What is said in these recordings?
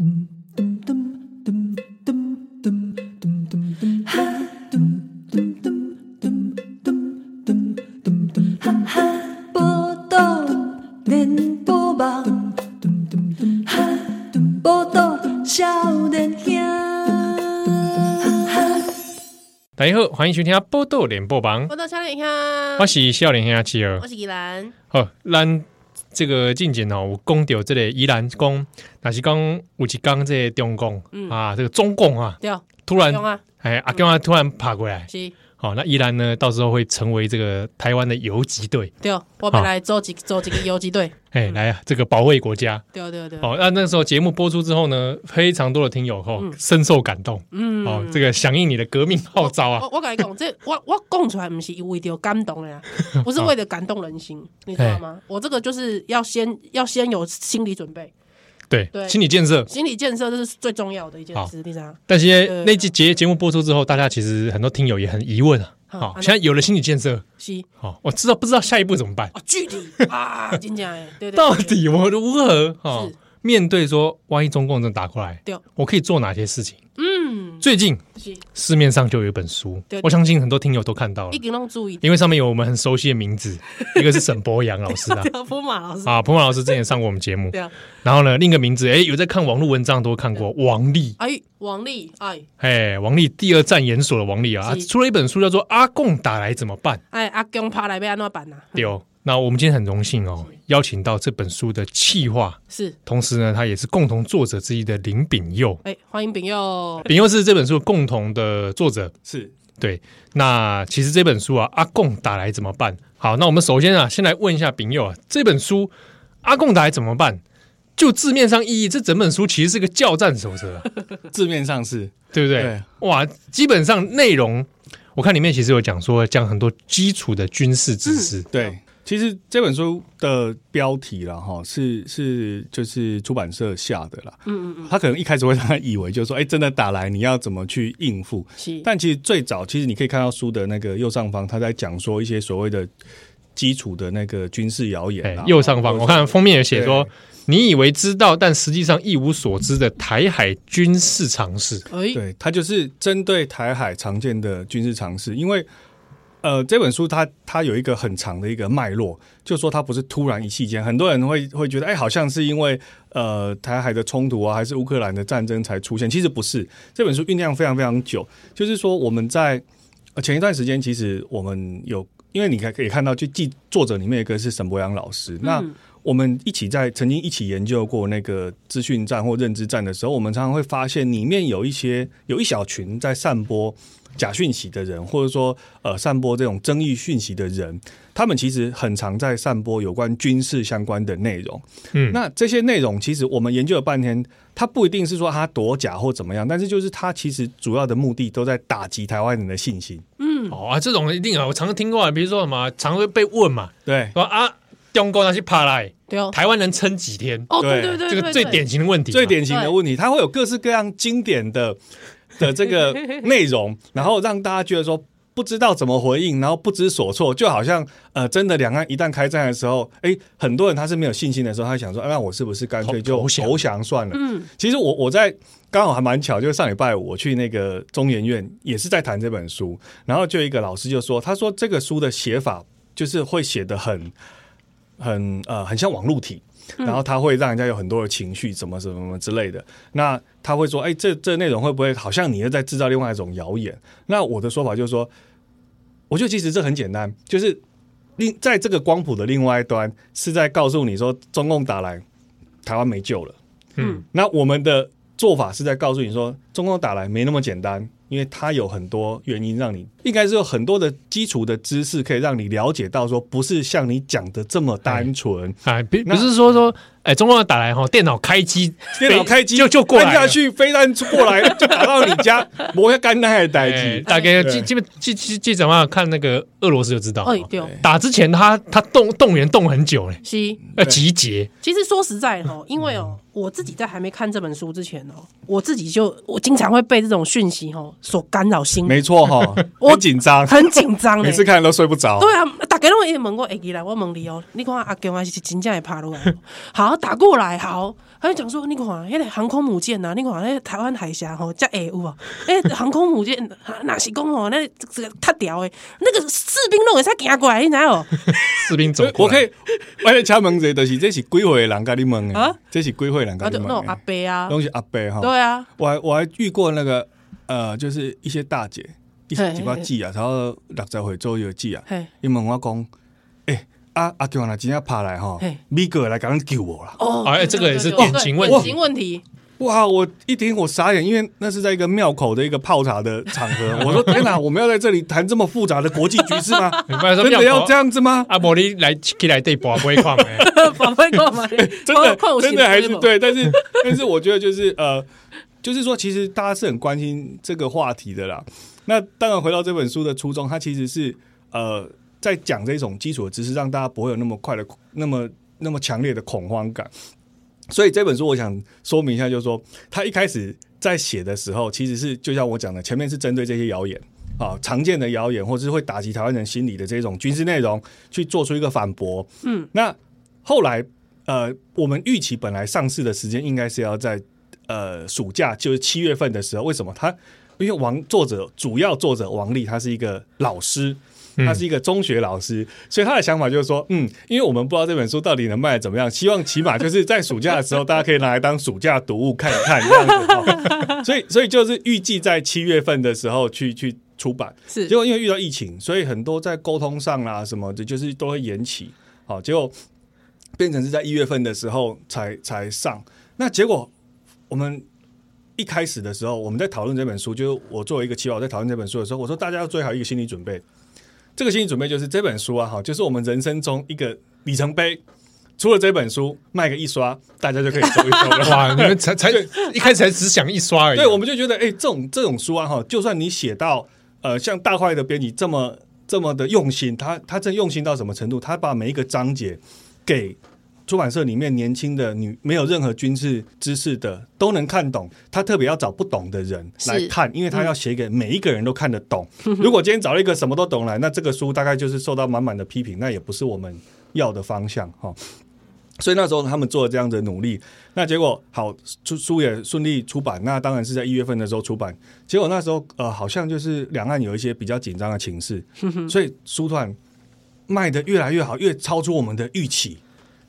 大家好，欢迎收听《报道联播网》，报道少年兄，我是少年兄七儿。我。是依兰，好，咱这个进前哦，有讲到这个宜兰讲，那是讲有一讲这个中共、嗯。啊，这个中共啊，对，突然哎阿公啊突然爬过来，是，好，那依然呢，到时候会成为这个台湾的游击队，对，我本来组一组一个游击队，哎，来啊，这个保卫国家。对对对，哦，那那时候节目播出之后呢，非常多的听友哦深受感动，嗯。哦，这个响应你的革命号召啊。我，我跟你讲，这 我我讲出来不是为了感动的呀，不是为了感动人心，你知道吗？我这个就是要先要先有心理准备，对，对。心理建设。心理建设这是最重要的一件事，你知道？但是那期节节目播出之后，大家其实很多听友也很疑问啊。好，现在有了心理建设，是。好，我知道不知道下一步怎么办？啊，距离 啊，真讲哎，对对，到底我如何啊面对说，万一中共真打过来，对，我可以做哪些事情？嗯，最近市面上就有一本书对，我相信很多听友都看到了。一，定拢注意，因为上面有我们很熟悉的名字，一个是沈博阳老师啊，普，马老师，啊，普马老师之前上过我们节目。对，啊，然后呢，另一个名字，哎，有在看网络文章都看过王丽，哎，王力，哎哎，王丽第二战研所的王丽啊，出了一本书叫做《阿贡打来怎么办》。哎，阿公拍来被安怎办呐？对哦，那我们今天很荣幸哦，邀请到这本书的企划，是，同时呢，他也是共同作者之一的林炳佑。哎，欢迎炳佑，炳佑是这本书共同的作者。是对，那其实这本书啊，阿贡打来怎么办？好，那我们首先啊，先来问一下炳佑啊，这本书阿贡打来怎么办？就字面上意义，这整本书其实是个教战手册啊，字面上是对不对？对哇，基本上内容我看里面其实有讲说，讲很多基础的军事知识。对。其实这本书的标题了，哈，是是就是出版社下的啦。嗯嗯嗯，他可能一开始会让他以为，就是说，哎，真的打来，你要怎么去应付？是，但其实最早，其实你可以看到书的那个右上方，他在讲说一些所谓的基础的那个军事谣言右上方我看封面有写说，你以为知道，但实际上一无所知的台海军事常识。哎，对，它就是针对台海常见的军事常识，因为呃，这本书它它有一个很长的一个脉络，就说它不是突然一气间，很多人会会觉得，哎，好像是因为呃台海的冲突啊，还是乌克兰的战争才出现，其实不是，这本书酝酿非常非常久，就是说我们在呃前一段时间，其实我们有，因为你可以看到，就记作者里面一个是沈博阳老师，那。我们一起在曾经一起研究过那个资讯战或认知战的时候，我们常常会发现里面有一些有一小群在散播假讯息的人，或者说呃散播这种争议讯息的人，他们其实很常在散播有关军事相关的内容。嗯，那这些内容其实我们研究了半天，它不一定是说它多假或怎么样，但是就是它其实主要的目的都在打击台湾人的信心。嗯哦啊，这种一定啊，我常常听过啊，比如说什么，常会被问嘛，对说啊，中国那些爬来，对哦，台湾能撑几天？哦，对对。对对，对这个最典，型的问题，最典型的问题，它会有各式各样经典的 的这个内容，然后让大家觉得说不知道怎么回应，然后不知所措，就好像呃，真的两岸一旦开战的时候，哎，很多人他是没有信心的时候，他想说，啊、那我是不是干脆就投降？投降算了？嗯，其实我我在刚好还蛮巧，就是上礼拜五我去那个中研院，也是在谈这本书，然后就有一个老师就说，他说这个书的写法就是会写的很很呃很像网路体。然后他会让人家有很多的情绪，什么什么什么之类的。那他会说：“哎，这这内容会不会好像你又在制造另外一种谣言？”那我的说法就是说，我觉得其实这很简单，就是另在这个光谱的另外一端是在告诉你说，中共打来，台湾没救了。嗯，那我们的做法是在告诉你说，中共打来没那么简单，因为它有很多原因，让你应该是有很多的基础的知识，可以让你了解到说，不是像你讲的这么单纯。啊，不不是说说，哎，中共打来哈，电脑开机，电脑开机就就过来按下去，飞弹过来 就打到你家，磨下干那的代哎机。大概对。基基本记记记者嘛，看那个俄罗斯就知道，哎对，打之前他他动动员动很久嘞，是。要集结，其实说实在哈，因为哦，我自己在还没看这本书之前哦，我自己就我经常会被这种讯息哦所干扰心，没错哈，我很紧张，很紧张欸。每次看都睡不着。对啊，大家都会问我，会记来，我问你哦，你看阿强还是真正会爬落来？好，打过来，好他就讲说，你看那个航空母舰呐，你看那个台湾海峡吼，叫 A 有啊，哎，航空母舰哪是讲吼，那这个太屌诶，那个士兵拢会使行过来，你知道？士兵走，我可以，我来敲门者，就是这是几岁人甲你问的啊？这是几岁人甲你问的？那种阿伯啊，东西阿伯哈，对啊，我还我还遇过那个呃，就是一些大姐，一些几把记啊，然后六十岁左右记啊，伊问我讲。啊阿强啊，今天爬来哈，米哥来赶紧救我了。哦，哎，这个也是典型问题。典型问题。哇，我一听我傻眼，因为那是在一个庙口的一个泡茶的场合。我说天哪，我们要在这里谈这么复杂的国际局势吗？真的要这样子吗？阿伯，你来起来对宝贝矿没？宝贝矿吗？真的真的还是对，但是但是我觉得就是呃，就是说其实大家是很关心这个话题的啦。那当然回到这本书的初衷，它其实是呃。在讲这种基础的知识，让大家不会有那么快的、那么那么强烈的恐慌感。所以这本书我想说明一下，就是说他一开始在写的时候，其实是就像我讲的，前面是针对这些谣言啊，常见的谣言，或者是会打击台湾人心理的这种军事内容，去做出一个反驳。嗯，那后来呃，我们预期本来上市的时间应该是要在呃暑假，就是七月份的时候。为什么？他因为王作者主要作者王力，他是一个老师。他是一个中学老师，所以他的想法就是说，嗯，因为我们不知道这本书到底能卖得怎么样，希望起码就是在暑假的时候，大家可以拿来当暑假读物看一看这样子。哦、所以，所以就是预计在七月份的时候去去出版。是，结果因为遇到疫情，所以很多在沟通上啊什么的，就是都会延期。好，结果变成是在一月份的时候才才上。那结果我们一开始的时候，我们在讨论这本书，就是我作为一个企划在讨论这本书的时候，我说大家要做好一个心理准备。这个心理准备就是这本书啊，哈，就是我们人生中一个里程碑。除了这本书卖个一刷，大家就可以收一收了。哇，你们才 才一开始才只想一刷而已。对，我们就觉得，哎、欸，这种这种书啊，哈，就算你写到呃，像大块的编辑这么这么的用心，他他真用心到什么程度？他把每一个章节给。出版社里面年轻的女没有任何军事知识的都能看懂，他特别要找不懂的人来看，因为他要写给每一个人都看得懂。如果今天找了一个什么都懂来，那这个书大概就是受到满满的批评，那也不是我们要的方向哈。所以那时候他们做了这样的努力，那结果好出书也顺利出版，那当然是在一月份的时候出版。结果那时候呃好像就是两岸有一些比较紧张的情势，所以书突然卖的越来越好，越超出我们的预期。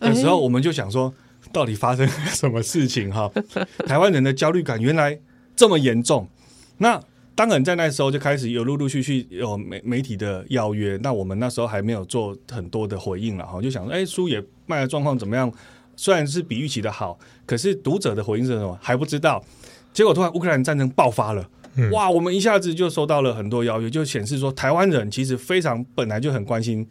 有时候我们就想说，到底发生 什么事情哈？台湾人的焦虑感原来这么严重。那当然在那时候就开始有陆陆续续有媒媒体的邀约。那我们那时候还没有做很多的回应了哈，就想说，哎，书也卖的状况怎么样？虽然是比预期的好，可是读者的回应是什么还不知道。结果突然乌克兰战争爆发了，哇！我们一下子就收到了很多邀约，就显示说台湾人其实非常本来就很关心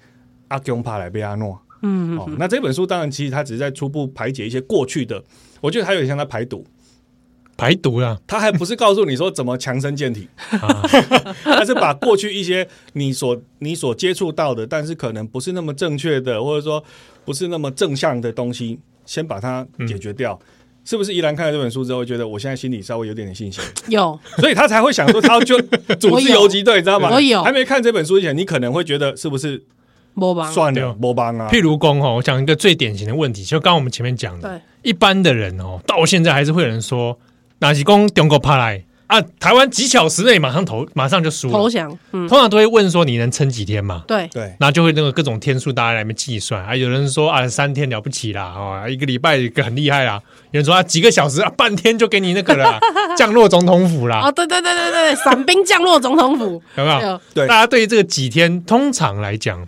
阿贡帕莱贝阿诺。嗯，哦，那这本书当然其实它只是在初步排解一些过去的，我觉得还有点像在排毒，排毒啊，他还不是告诉你说怎么强身健体，他是把过去一些你所你所接触到的，但是可能不是那么正确的，或者说不是那么正向的东西，先把它解决掉。嗯、是不是依兰看了这本书之后，觉得我现在心里稍微有点点信心？有，所以他才会想说他要就 组织游击队，你知道吗？我有，还没看这本书之前，你可能会觉得是不是？算了，没帮啊。譬如讲哦，我讲一个最典型的问题，就刚刚我们前面讲的，一般的人哦，到现在还是会有人说，哪是公中国怕来啊？台湾几小时内马上投，马上就输了投降。嗯，通常都会问说，你能撑几天嘛？对对，然后就会那个各种天数，大家来计算啊。有人说啊，三天了不起啦，哦，一个礼拜一个很厉害啦。有人说啊，几个小时啊，半天就给你那个了，降落总统府啦。哦，对对对对对，伞兵降落总统府，有没有？对，大家对于这个几天，通常来讲。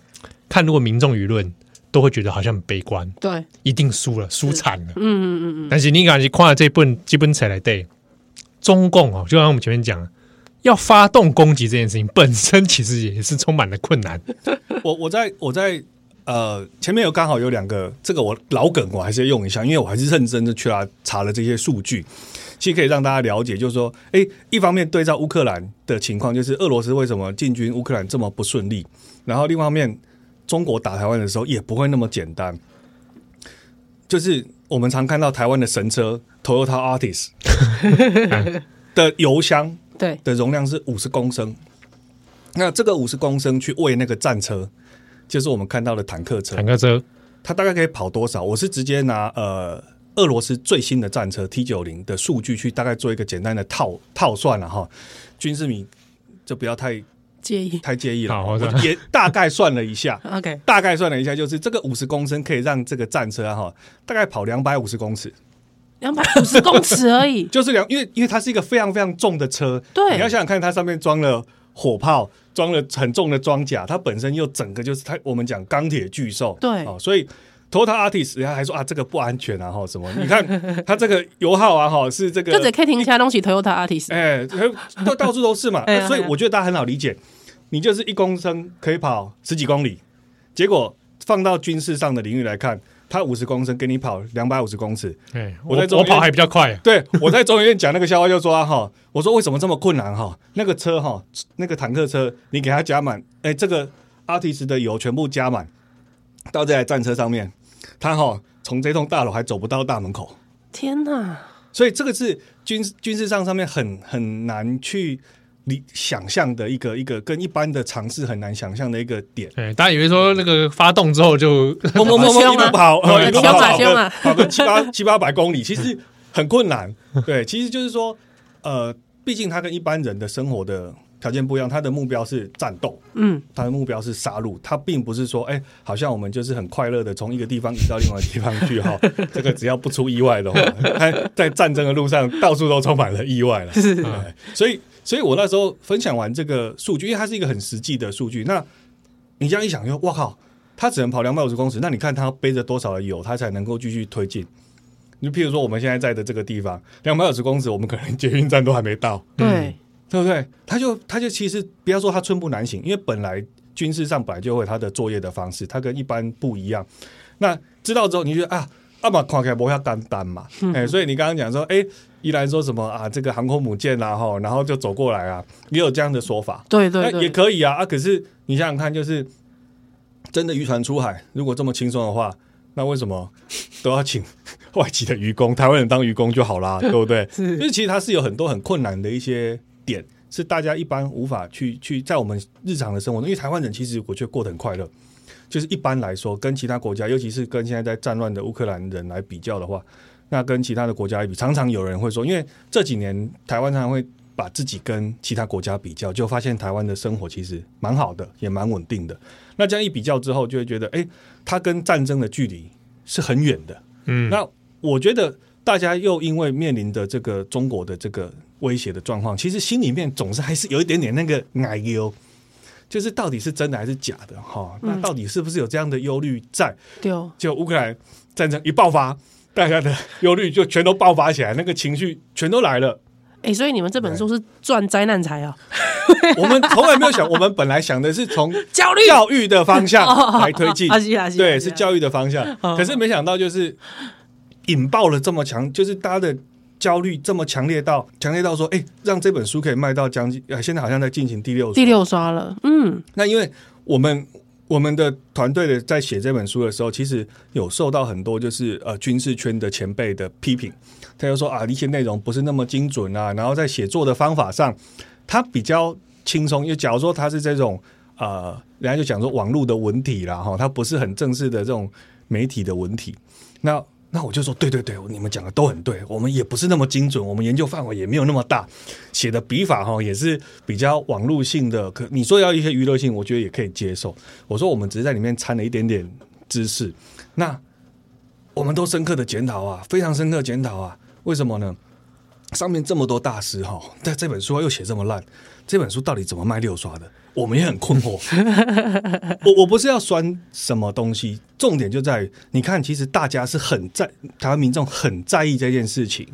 看，如果民众舆论都会觉得好像很悲观，对，一定输了，输惨了，嗯嗯嗯嗯。但是你敢去看了这本基本才来对，中共哦，就像我们前面讲，要发动攻击这件事情本身其实也是充满了困难。我我在我在呃前面有刚好有两个，这个我老梗我还是要用一下，因为我还是认真的去查查了这些数据，其实可以让大家了解，就是说，哎，一方面对照乌克兰的情况，就是俄罗斯为什么进军乌克兰这么不顺利，然后另外一方面。中国打台湾的时候也不会那么简单，就是我们常看到台湾的神车 Toyota Artis 的油箱，对。的容量是五十公升，那这个五十公升去喂那个战车，就是我们看到的坦克车。坦克车，它大概可以跑多少？我是直接拿呃俄罗斯最新的战车 T 九零的数据去大概做一个简单的套套算了哈，军事迷就不要太介意。太介意了。好，我也大概算了一下，OK，大概算了一下，就是这个五十公升可以让这个战车哈大概跑两百五十公尺，两百五十公尺而已，就是两，因为因为它是一个非常非常重的车，对，你要想想看，它上面装了火炮，装了很重的装甲，它本身又整个就是它我们讲钢铁巨兽，对，哦，所以。Toyota Altis 人家还说啊，这个不安全啊，哈什么？你看它这个油耗啊，哈是这个，就只可以停其他东西。Toyota Artist，哎，到到处都是嘛，所以我觉得大家很好理解。你就是一公升可以跑十几公里，结果放到军事上的领域来看，他五十公升给你跑两百五十公尺。哎，我在我跑还比较快。对，我在中医院讲那个笑话就说哈，我说为什么这么困难哈？那个车哈，那个坦克车，你给它加满，哎，这个 Altis 的油全部加满到这台战车上面。他哈从这栋大楼还走不到大门口，天哪！所以这个是军军事上上面很很难去理想象的一个一个跟一般的尝试很难想象的一个点。对，大家以为说那个发动之后就砰砰砰砰一路跑，一路跑，跑个七八七八百公里，其实很困难。对，其实就是说，呃，毕竟他跟一般人的生活的。条件不一样，他的目标是战斗，嗯，他的目标是杀戮，他并不是说，哎、欸，好像我们就是很快乐的从一个地方移到另外一地方去哈，这个只要不出意外的话，他在战争的路上到处都充满了意外了，是，所以，所以我那时候分享完这个数据，因为它是一个很实际的数据，那你这样一想，说，哇靠，他只能跑两百五十公尺，那你看他背着多少的油，他才能够继续推进？你譬如说我们现在在的这个地方，两百五十公尺，我们可能捷运站都还没到，对。嗯对不对？他就他就其实不要说他寸步难行，因为本来军事上本来就会有他的作业的方式，他跟一般不一样。那知道之后，你觉得啊，阿玛看起来不要单单嘛？哎、嗯欸，所以你刚刚讲说，哎，宜兰说什么啊？这个航空母舰啊，哈，然后就走过来啊，也有这样的说法。对对，也可以啊啊！可是你想想看，就是真的渔船出海，如果这么轻松的话，那为什么都要请 外籍的渔工？台湾人当渔工就好啦，对不对？是，就是其实它是有很多很困难的一些。点是大家一般无法去去在我们日常的生活中，因为台湾人其实我觉得过得很快乐。就是一般来说，跟其他国家，尤其是跟现在在战乱的乌克兰人来比较的话，那跟其他的国家比，常常有人会说，因为这几年台湾常常会把自己跟其他国家比较，就发现台湾的生活其实蛮好的，也蛮稳定的。那这样一比较之后，就会觉得，哎，它跟战争的距离是很远的。嗯，那我觉得大家又因为面临的这个中国的这个。威胁的状况，其实心里面总是还是有一点点那个担忧，就是到底是真的还是假的哈？那到底是不是有这样的忧虑在？对、嗯，就乌克兰战争一爆发，大家的忧虑就全都爆发起来，那个情绪全都来了。哎、欸，所以你们这本书是赚灾难财啊？我们从来没有想，我们本来想的是从教育教育的方向 来推进，对，是教育的方向。可是没想到就是引爆了这么强，就是大家的。焦虑这么强烈到强烈到说，哎、欸，让这本书可以卖到将近，现在好像在进行第六第六刷了。嗯，那因为我们我们的团队的在写这本书的时候，其实有受到很多就是呃军事圈的前辈的批评，他就说啊，一些内容不是那么精准啊，然后在写作的方法上，他比较轻松。因为假如说他是这种呃，人家就讲说网络的文体啦，哈，他不是很正式的这种媒体的文体，那。那我就说，对对对，你们讲的都很对，我们也不是那么精准，我们研究范围也没有那么大，写的笔法哈也是比较网络性的。可你说要一些娱乐性，我觉得也可以接受。我说我们只是在里面掺了一点点知识，那我们都深刻的检讨啊，非常深刻检讨啊，为什么呢？上面这么多大师哈，但这本书又写这么烂，这本书到底怎么卖六刷的？我们也很困惑。我我不是要酸什么东西，重点就在于，你看，其实大家是很在台湾民众很在意这件事情，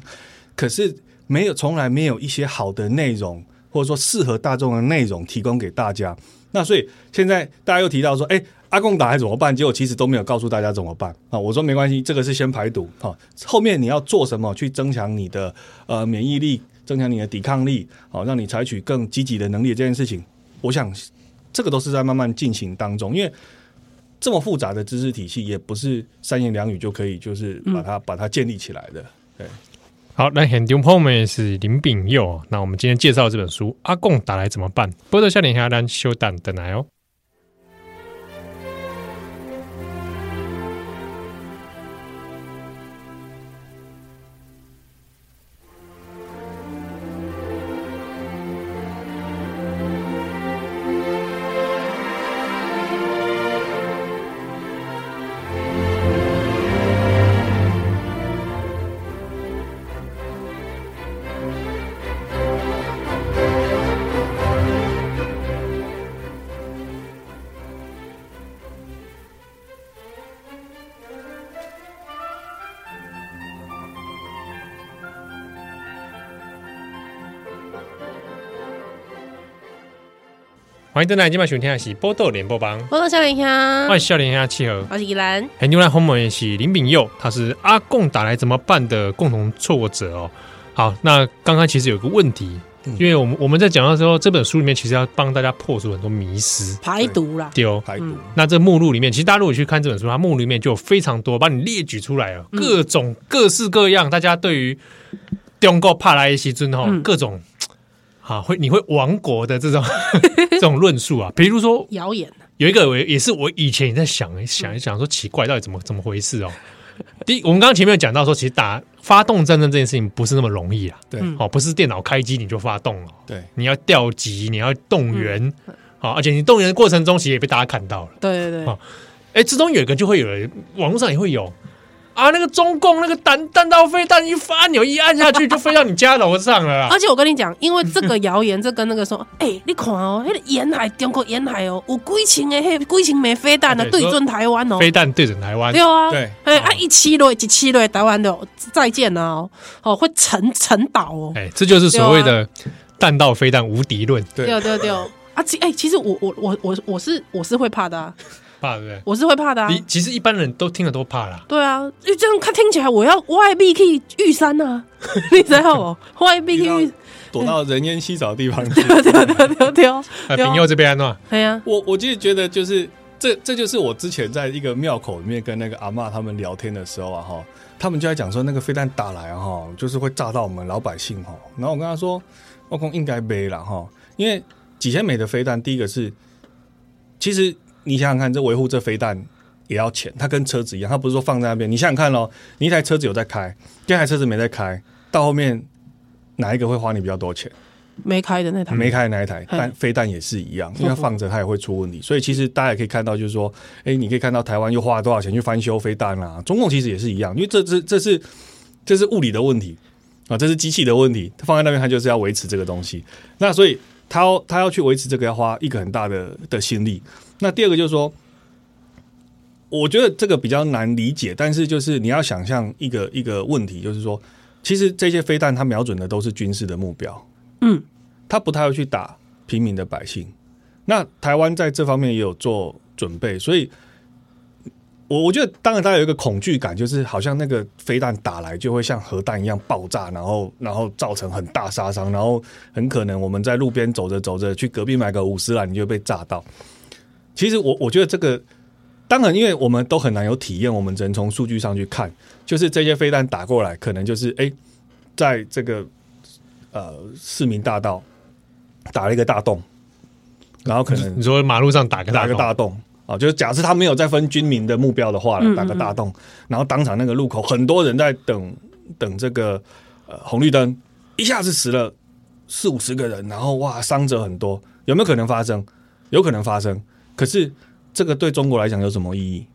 可是没有从来没有一些好的内容，或者说适合大众的内容提供给大家。那所以现在大家又提到说，哎，阿贡打还怎么办？结果其实都没有告诉大家怎么办啊。我说没关系，这个是先排毒啊，后面你要做什么去增强你的呃免疫力，增强你的抵抗力，好让你采取更积极的能力这件事情。我想，这个都是在慢慢进行当中，因为这么复杂的知识体系，也不是三言两语就可以，就是把它、嗯、把它建立起来的。对，好，那很牛朋友们是林炳佑，那我们今天介绍这本书《阿贡打来怎么办》，波多笑脸下单休蛋等来哦。欢迎登来今晚收听的是《波豆联播帮》，我是笑脸香，欢迎笑脸香契合。我是依兰。很牛来红门也是林炳佑，他是阿贡打来怎么办的共同作者哦。好，那刚刚其实有个问题，嗯、因为我们我们在讲到时候，这本书里面其实要帮大家破除很多迷思，排毒啦，丢排毒。嗯、那这目录里面，其实大家如果去看这本书，它目录里面就有非常多，帮你列举出来了，嗯、各种各式各样，大家对于中国怕来袭尊哈，嗯、各种。啊，会你会亡国的这种 这种论述啊，比如说谣言，有一个也是我以前也在想想一想说奇怪，到底怎么怎么回事哦？第一，我们刚刚前面有讲到说，其实打发动战争这件事情不是那么容易啊，对，哦，不是电脑开机你就发动了，对，你要调集，你要动员，好，而且你动员的过程中其实也被大家看到了，对对对，哎，之中有一个就会有人，网络上也会有。啊，那个中共那个弹弹道飞弹一发钮一按下去就飞到你家楼上了啦！而且我跟你讲，因为这个谣言，这跟那个说，哎、欸，你看哦，那个沿海中国沿海哦，有几千的，嘿，几千枚飞弹呢，对准台湾哦，飞弹对准台湾，对啊，对，哎，啊，一起落，一起落，台湾的再见了哦，哦，会沉沉岛哦，哎，这就是所谓的弹道飞弹无敌论，对对对，啊，其哎，其实我我我我我是我是会怕的啊。怕对不对？我是会怕的啊。你其实一般人都听了都怕啦。对啊，因为这样看听起来，我要外壁去玉山呐，你知道不？外壁去躲到人烟稀少的地方去。对对对对对。哎，平佑这边呢？对呀。我我其实觉得就是这这就是我之前在一个庙口里面跟那个阿嬷他们聊天的时候啊哈，他们就在讲说那个飞弹打来哈，就是会炸到我们老百姓哈。然后我跟他说，我讲应该背了哈，因为几千枚的飞弹，第一个是其实。你想想看，这维护这飞弹也要钱，它跟车子一样，它不是说放在那边。你想想看喽，你一台车子有在开，第二台车子没在开，到后面哪一个会花你比较多钱？没开的那台，没开的那一台，但飞弹也是一样，因为它放着它也会出问题。所以其实大家也可以看到，就是说，哎，你可以看到台湾又花了多少钱去翻修飞弹啊？中共其实也是一样，因为这这这是这是物理的问题啊，这是机器的问题，它放在那边它就是要维持这个东西。那所以他他要去维持这个，要花一个很大的的心力。那第二个就是说，我觉得这个比较难理解，但是就是你要想象一个一个问题，就是说，其实这些飞弹它瞄准的都是军事的目标，嗯，它不太会去打平民的百姓。那台湾在这方面也有做准备，所以，我我觉得当然大家有一个恐惧感，就是好像那个飞弹打来就会像核弹一样爆炸，然后然后造成很大杀伤，然后很可能我们在路边走着走着去隔壁买个五十岚，你就被炸到。其实我我觉得这个，当然，因为我们都很难有体验，我们只能从数据上去看，就是这些飞弹打过来，可能就是哎，在这个呃市民大道打了一个大洞，然后可能你说马路上打个打个大洞。啊，就是假设他没有在分军民的目标的话，打个大洞，然后当场那个路口很多人在等等这个呃红绿灯，一下子死了四五十个人，然后哇伤者很多，有没有可能发生？有可能发生。可是，这个对中国来讲有什么意义？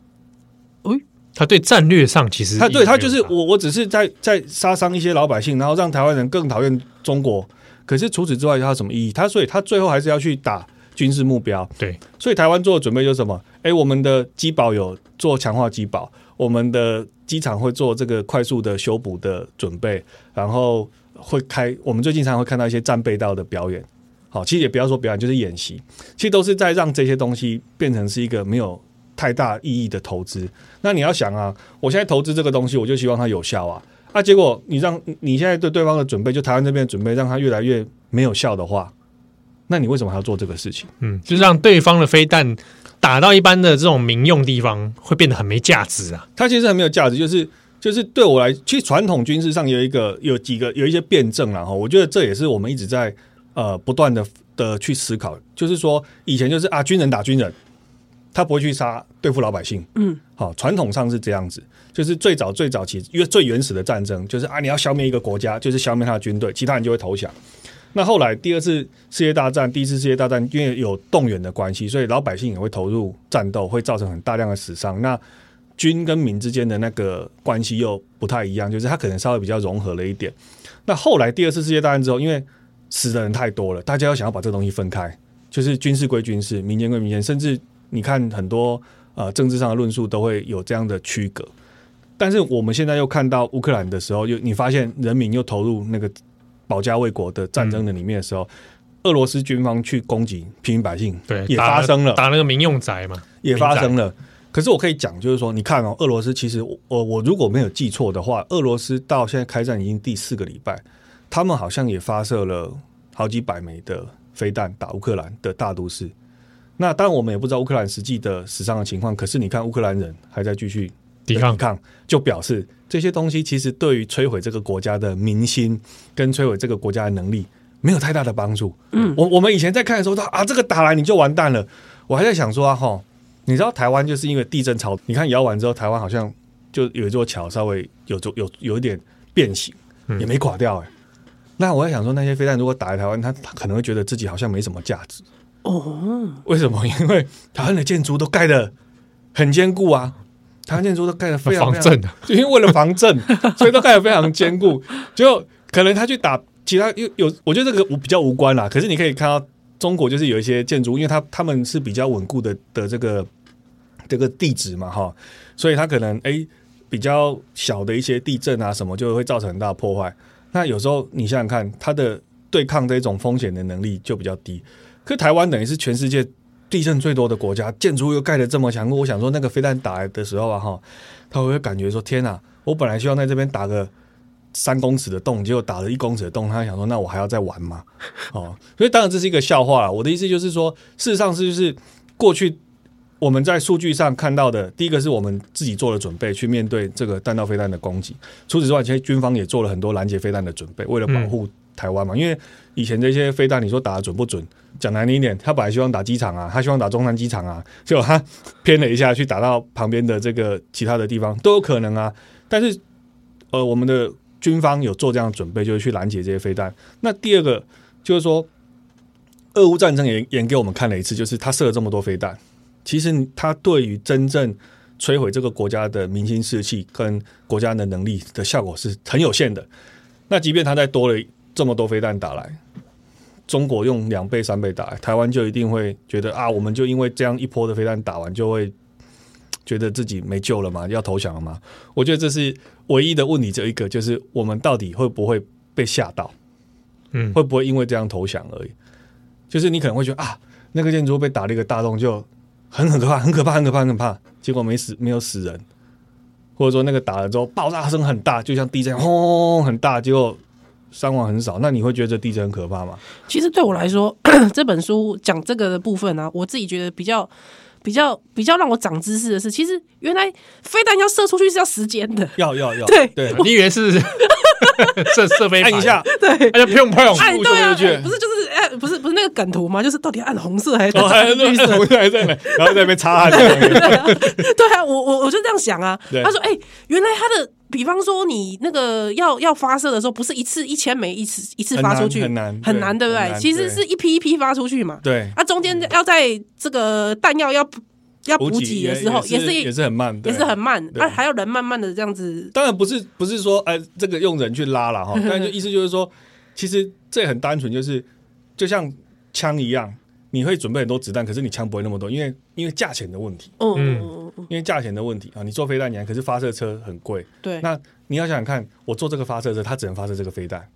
诶，他对战略上其实，他对他就是我，我只是在在杀伤一些老百姓，然后让台湾人更讨厌中国。可是除此之外，他有什么意义？他所以他最后还是要去打军事目标。对，所以台湾做的准备就是什么？哎，我们的机保有做强化机保，我们的机场会做这个快速的修补的准备，然后会开。我们最近常常会看到一些战备道的表演。好，其实也不要说表演，就是演习，其实都是在让这些东西变成是一个没有太大意义的投资。那你要想啊，我现在投资这个东西，我就希望它有效啊。啊，结果你让你现在对对方的准备，就台湾这边准备，让它越来越没有效的话，那你为什么还要做这个事情？嗯，就是让对方的飞弹打到一般的这种民用地方，会变得很没价值啊。它其实很没有价值，就是就是对我来，其实传统军事上有一个有几个有一些辩证，然后我觉得这也是我们一直在。呃，不断的的去思考，就是说，以前就是啊，军人打军人，他不会去杀对付老百姓。嗯，好，传统上是这样子，就是最早最早期，因为最原始的战争，就是啊，你要消灭一个国家，就是消灭他的军队，其他人就会投降。那后来第二次世界大战、第一次世界大战，因为有动员的关系，所以老百姓也会投入战斗，会造成很大量的死伤。那军跟民之间的那个关系又不太一样，就是他可能稍微比较融合了一点。那后来第二次世界大战之后，因为死的人太多了，大家要想要把这个东西分开，就是军事归军事，民间归民间，甚至你看很多呃政治上的论述都会有这样的区隔。但是我们现在又看到乌克兰的时候，又你发现人民又投入那个保家卫国的战争的里面的时候，嗯、俄罗斯军方去攻击平民百姓，对，也发生了打那个民用宅嘛，也发生了。可是我可以讲，就是说，你看哦，俄罗斯其实我我如果没有记错的话，俄罗斯到现在开战已经第四个礼拜，他们好像也发射了好几百枚的飞弹打乌克兰的大都市。那当然我们也不知道乌克兰实际的死伤的情况，可是你看乌克兰人还在继续抵抗，抵抗就表示这些东西其实对于摧毁这个国家的民心跟摧毁这个国家的能力没有太大的帮助。嗯，我我们以前在看的时候，他啊，这个打来你就完蛋了。我还在想说啊，哈。你知道台湾就是因为地震潮，你看摇完之后，台湾好像就有一座桥稍微有有有有一点变形，也没垮掉哎、欸。嗯、那我在想说，那些飞弹如果打在台湾，他可能会觉得自己好像没什么价值哦。为什么？因为台湾的建筑都盖的很坚固啊，台湾建筑都盖的防震，就因为为了防震，所以都盖的非常坚固。就可能他去打其他有有，我觉得这个比较无关啦。可是你可以看到。中国就是有一些建筑，因为它他们是比较稳固的的这个这个地址嘛，哈，所以它可能诶、欸、比较小的一些地震啊什么就会造成很大的破坏。那有时候你想想看，它的对抗这种风险的能力就比较低。可台湾等于是全世界地震最多的国家，建筑又盖得这么强，我想说那个飞弹打来的时候啊，哈，他会感觉说天哪，我本来希望在这边打个。三公尺的洞，结果打了一公尺的洞，他想说：“那我还要再玩吗？”哦，所以当然这是一个笑话了。我的意思就是说，事实上是就是过去我们在数据上看到的，第一个是我们自己做了准备去面对这个弹道飞弹的攻击。除此之外，其实军方也做了很多拦截飞弹的准备，为了保护台湾嘛。因为以前这些飞弹，你说打的准不准？讲难听一点，他本来希望打机场啊，他希望打中山机场啊，结果他偏了一下去打到旁边的这个其他的地方都有可能啊。但是呃，我们的军方有做这样的准备，就是去拦截这些飞弹。那第二个就是说，俄乌战争也演给我们看了一次，就是他射了这么多飞弹，其实他对于真正摧毁这个国家的民心士气跟国家的能力的效果是很有限的。那即便他再多了这么多飞弹打来，中国用两倍、三倍打来，台湾就一定会觉得啊，我们就因为这样一波的飞弹打完，就会觉得自己没救了吗？要投降了吗？我觉得这是。唯一的问题只有一个，就是我们到底会不会被吓到？嗯，会不会因为这样投降而已？就是你可能会觉得啊，那个建筑被打了一个大洞，就很很可怕，很可怕，很可怕，很可怕。结果没死，没有死人，或者说那个打了之后爆炸声很大，就像地震轰轰轰很大，结果伤亡很少。那你会觉得这地震很可怕吗？其实对我来说，这本书讲这个的部分呢、啊，我自己觉得比较。比较比较让我长知识的是，其实原来飞弹要射出去是要时间的，要要要，对 对，你以为是 射射飞按一下，对，按就砰砰，哎对啊，不是就是哎不是不是那个梗图吗？就是到底按红色还是按绿色？还在哪？然后在那边擦。对啊，我我我就这样想啊。他说哎，原来他的。比方说，你那个要要发射的时候，不是一次一千枚一次一次发出去，很难很难，对不对？其实是一批一批发出去嘛。对，啊，中间要在这个弹药要要补给的时候，也是也是很慢，也是很慢，啊，还要人慢慢的这样子。当然不是不是说哎，这个用人去拉了哈，但就意思就是说，其实这很单纯，就是就像枪一样。你会准备很多子弹，可是你枪不会那么多，因为因为价钱的问题。嗯，因为价钱的问题啊，你做飞弹，你还可是发射车很贵。对，那你要想想看，我做这个发射车，它只能发射这个飞弹，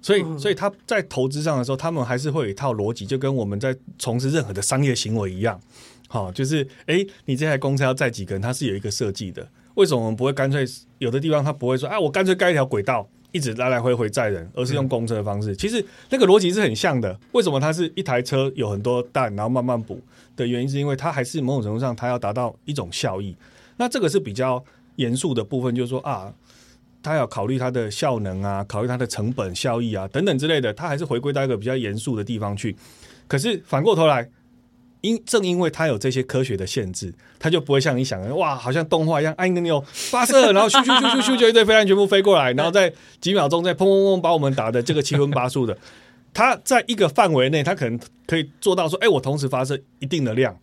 所以所以他在投资上的时候，他们还是会有一套逻辑，就跟我们在从事任何的商业行为一样。好，就是哎、欸，你这台公车要载几个人，它是有一个设计的。为什么我们不会干脆有的地方它不会说，哎，我干脆盖一条轨道？一直来来回回载人，而是用公车的方式。嗯、其实那个逻辑是很像的。为什么它是一台车有很多弹，然后慢慢补的原因，是因为它还是某种程度上，它要达到一种效益。那这个是比较严肃的部分，就是说啊，它要考虑它的效能啊，考虑它的成本效益啊等等之类的，它还是回归到一个比较严肃的地方去。可是反过头来。因正因为它有这些科学的限制，它就不会像你想的哇，好像动画一样，按一个钮发射，然后咻咻咻咻咻，就一堆飞弹全部飞过来，然后在几秒钟再砰砰砰把我们打的这个七荤八素的。它在一个范围内，它可能可以做到说，哎，我同时发射一定的量。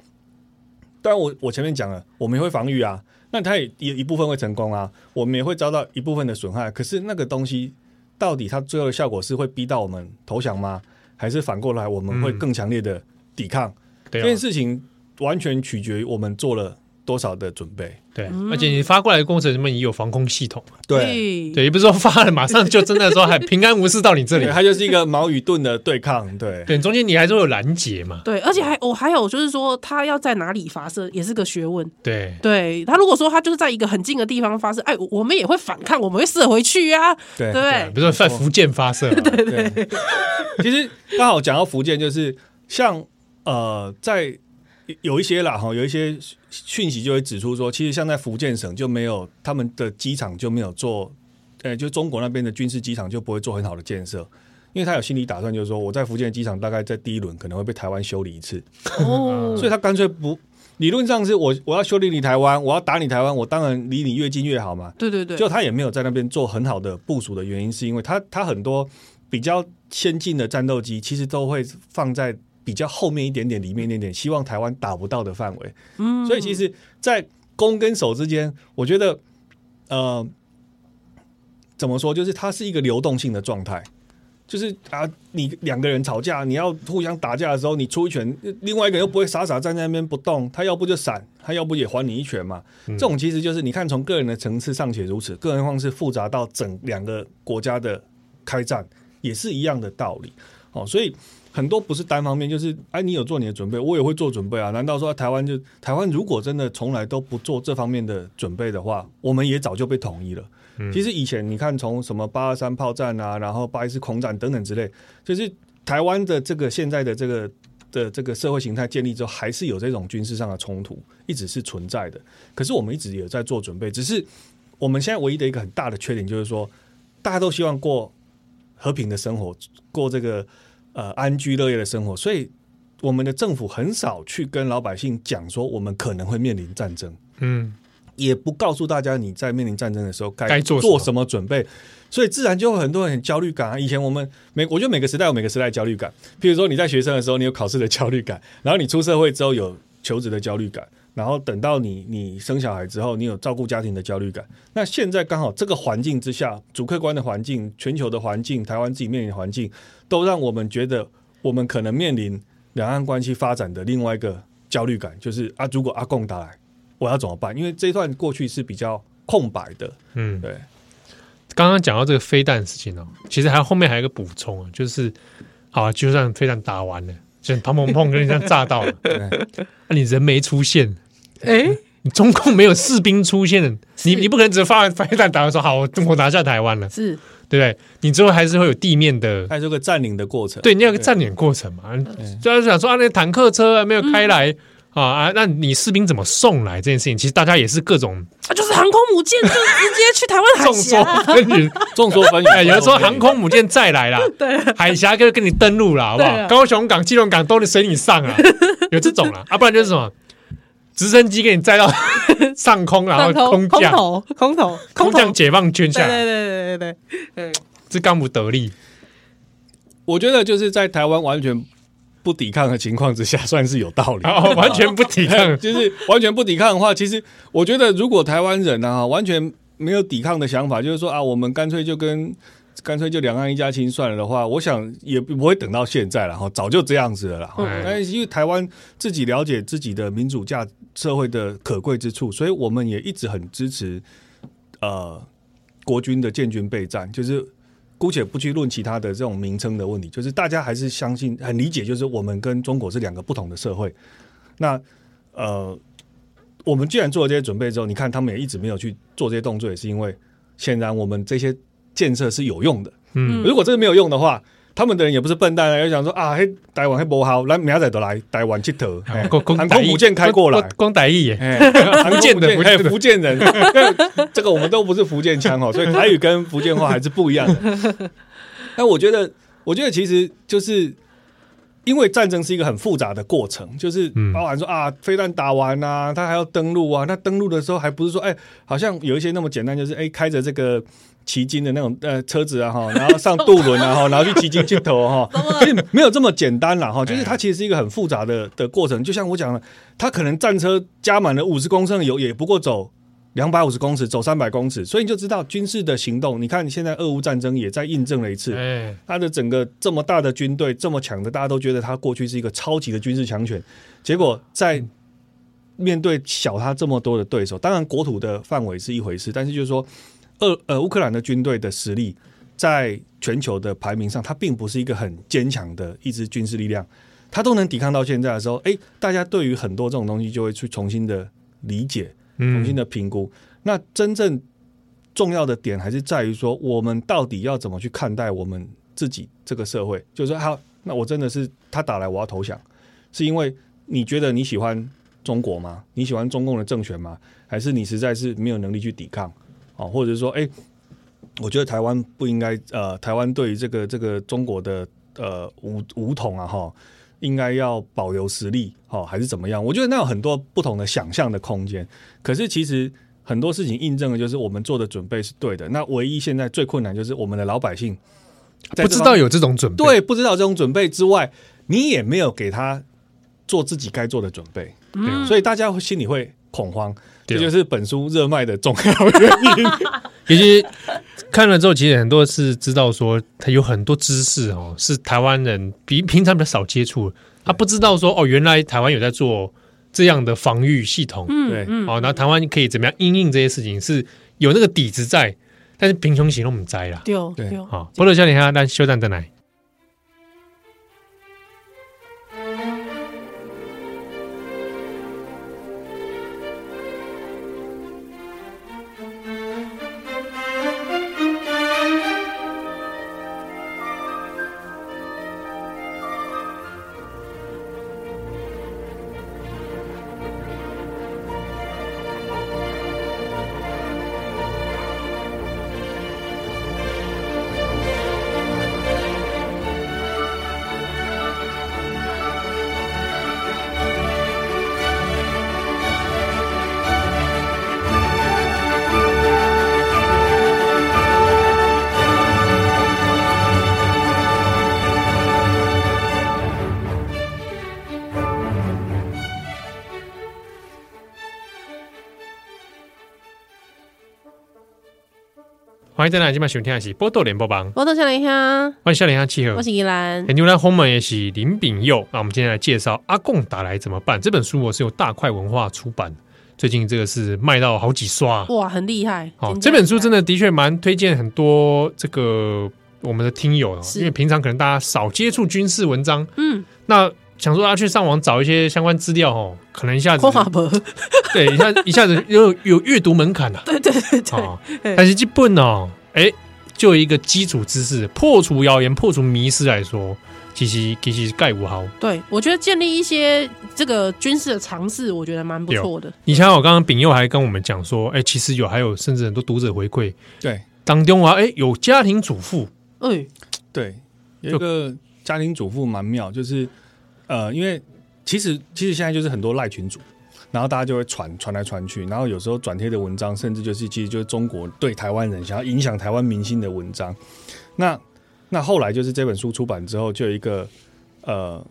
当然，我我前面讲了，我们也会防御啊，那它也也一部分会成功啊，我们也会遭到一部分的损害。可是那个东西到底它最后的效果是会逼到我们投降吗？还是反过来我们会更强烈的抵抗？这件事情完全取决于我们做了多少的准备。对，而且你发过来的工程里面也有防空系统，对对，也不是说发了马上就真的说还平安无事到你这里，它就是一个矛与盾的对抗。对，对，中间你还是会有拦截嘛。对，而且还我还有就是说，它要在哪里发射也是个学问。对，对，他如果说他就是在一个很近的地方发射，哎，我们也会反抗，我们会射回去啊。对对，比如说在福建发射，对对。其实刚好讲到福建，就是像呃在。有一些啦哈，有一些讯息就会指出说，其实像在福建省就没有他们的机场就没有做，呃，就中国那边的军事机场就不会做很好的建设，因为他有心理打算，就是说我在福建的机场大概在第一轮可能会被台湾修理一次，哦，所以他干脆不，理论上是我我要修理你台湾，我要打你台湾，我当然离你越近越好嘛，对对对，就他也没有在那边做很好的部署的原因，是因为他他很多比较先进的战斗机其实都会放在。比较后面一点点，里面一点点，希望台湾打不到的范围。嗯，所以其实，在攻跟守之间，我觉得，呃，怎么说，就是它是一个流动性的状态。就是啊，你两个人吵架，你要互相打架的时候，你出一拳，另外一个人又不会傻傻站在那边不动，他要不就闪，他要不也还你一拳嘛。这种其实就是你看，从个人的层次尚且如此，更何况是复杂到整两个国家的开战，也是一样的道理。哦，所以。很多不是单方面，就是哎，你有做你的准备，我也会做准备啊。难道说台湾就台湾如果真的从来都不做这方面的准备的话，我们也早就被统一了。嗯、其实以前你看，从什么八二三炮战啊，然后八一四空战等等之类，就是台湾的这个现在的这个的这个社会形态建立之后，还是有这种军事上的冲突，一直是存在的。可是我们一直也在做准备，只是我们现在唯一的一个很大的缺点就是说，大家都希望过和平的生活，过这个。呃，安居乐业的生活，所以我们的政府很少去跟老百姓讲说我们可能会面临战争，嗯，也不告诉大家你在面临战争的时候该做做什么准备，所以自然就会很多人很焦虑感啊。以前我们每我觉得每个时代有每个时代的焦虑感，譬如说你在学生的时候，你有考试的焦虑感，然后你出社会之后有求职的焦虑感。然后等到你你生小孩之后，你有照顾家庭的焦虑感。那现在刚好这个环境之下，主客观的环境、全球的环境、台湾自己面临的环境，都让我们觉得我们可能面临两岸关系发展的另外一个焦虑感，就是啊，如果阿贡打来，我要怎么办？因为这一段过去是比较空白的。嗯，对。刚刚讲到这个飞弹的事情哦，其实还后面还有一个补充啊，就是好，就算飞弹打完了，就砰砰砰，跟你这样炸到了，那你人没出现。哎，你中共没有士兵出现，你你不可能只发飞弹打完说好，我中国拿下台湾了，是对不对？你最后还是会有地面的，还是个占领的过程。对，你要个占领过程嘛。就是想说啊，那坦克车还没有开来啊啊，那你士兵怎么送来这件事情？其实大家也是各种，啊，就是航空母舰就直接去台湾海峡。众说纷纭，众说纷纭。有人说航空母舰再来了，对，海峡就跟你登陆了，好不好？高雄港、基隆港都得随你上啊，有这种了啊，不然就是什么？直升机给你载到 上空，然后空降，空投，空投，空降解放军下来，对对对对对对，这干不得力。我觉得就是在台湾完全不抵抗的情况之下，算是有道理。哦，完全不抵抗，就是完全不抵抗的话，其实我觉得如果台湾人啊，完全没有抵抗的想法，就是说啊，我们干脆就跟。干脆就两岸一家亲算了的话，我想也不会等到现在了哈，早就这样子了啦。但是因为台湾自己了解自己的民主价社会的可贵之处，所以我们也一直很支持呃国军的建军备战。就是姑且不去论其他的这种名称的问题，就是大家还是相信很理解，就是我们跟中国是两个不同的社会。那呃，我们既然做了这些准备之后，你看他们也一直没有去做这些动作，也是因为显然我们这些。建设是有用的，嗯，如果这个没有用的话，他们的人也不是笨蛋啊，又想说啊，嘿，台湾还不好，来明仔都来台湾去投，航空母舰开过来，光台语耶，福建的，还有福建人，这个我们都不是福建腔哦，所以台语跟福建话还是不一样的。但我觉得，我觉得其实就是。因为战争是一个很复杂的过程，就是包含说啊，飞弹打完啊，他还要登陆啊。那登陆的时候还不是说，哎，好像有一些那么简单，就是哎，开着这个骑鲸的那种呃车子啊哈，然后上渡轮啊哈，然后去旗津接头哈，其实没有这么简单了哈。就是它其实是一个很复杂的的过程。就像我讲的，它可能战车加满了五十公升的油，也不过走。两百五十公尺，走三百公尺，所以你就知道军事的行动。你看，现在俄乌战争也在印证了一次，他的整个这么大的军队，这么强的，大家都觉得他过去是一个超级的军事强权。结果在面对小他这么多的对手，当然国土的范围是一回事，但是就是说，俄呃乌克兰的军队的实力在全球的排名上，它并不是一个很坚强的一支军事力量，它都能抵抗到现在的时候，哎，大家对于很多这种东西就会去重新的理解，重新的评估。嗯、那真正重要的点还是在于说，我们到底要怎么去看待我们自己这个社会？就是说，好，那我真的是他打来，我要投降，是因为你觉得你喜欢中国吗？你喜欢中共的政权吗？还是你实在是没有能力去抵抗？哦，或者说，哎，我觉得台湾不应该，呃，台湾对于这个这个中国的呃武武统啊，哈，应该要保留实力，哈，还是怎么样？我觉得那有很多不同的想象的空间。可是其实很多事情印证的就是我们做的准备是对的。那唯一现在最困难就是我们的老百姓不知道有这种准备，对，不知道这种准备之外，你也没有给他做自己该做的准备。嗯，所以大家心里会恐慌，这就是本书热卖的重要原因。其实看了之后，其实很多是知道说，他有很多知识哦，是台湾人比平常比较少接触，他不知道说哦，原来台湾有在做这样的防御系统，对，哦，那台湾可以怎么样应应这些事情，是有那个底子在，但是贫穷型都唔在啦，对对，好，波多教练哈，但休战再来。欢迎再来，今晚收听的是《波多连播榜》，波多小林香，欢迎小林香契合，我是依兰，很牛兰，后门也是林炳佑。那我们今天来介绍《阿贡打来怎么办》这本书，我是由大块文化出版，最近这个是卖到好几刷，哇，很厉害。好，这本书真的的确蛮推荐很多这个我们的听友，因为平常可能大家少接触军事文章，嗯，那。想说他去上网找一些相关资料哦，可能一下子 对，一下一下子又有阅读门槛 了。对对对对，哦、但是基本哦，哎，就一个基础知识，破除谣言、破除迷思来说，其实其实概无好。对，我觉得建立一些这个军事的常识，我觉得蛮不错的。你像我刚刚丙佑还跟我们讲说，哎，其实有还有甚至很多读者回馈，对，当中啊，哎，有家庭主妇，哎，对，有一个家庭主妇蛮妙，就是。呃，因为其实其实现在就是很多赖群主，然后大家就会传传来传去，然后有时候转贴的文章，甚至就是其实就是中国对台湾人想要影响台湾民心的文章。那那后来就是这本书出版之后，就有一个呃，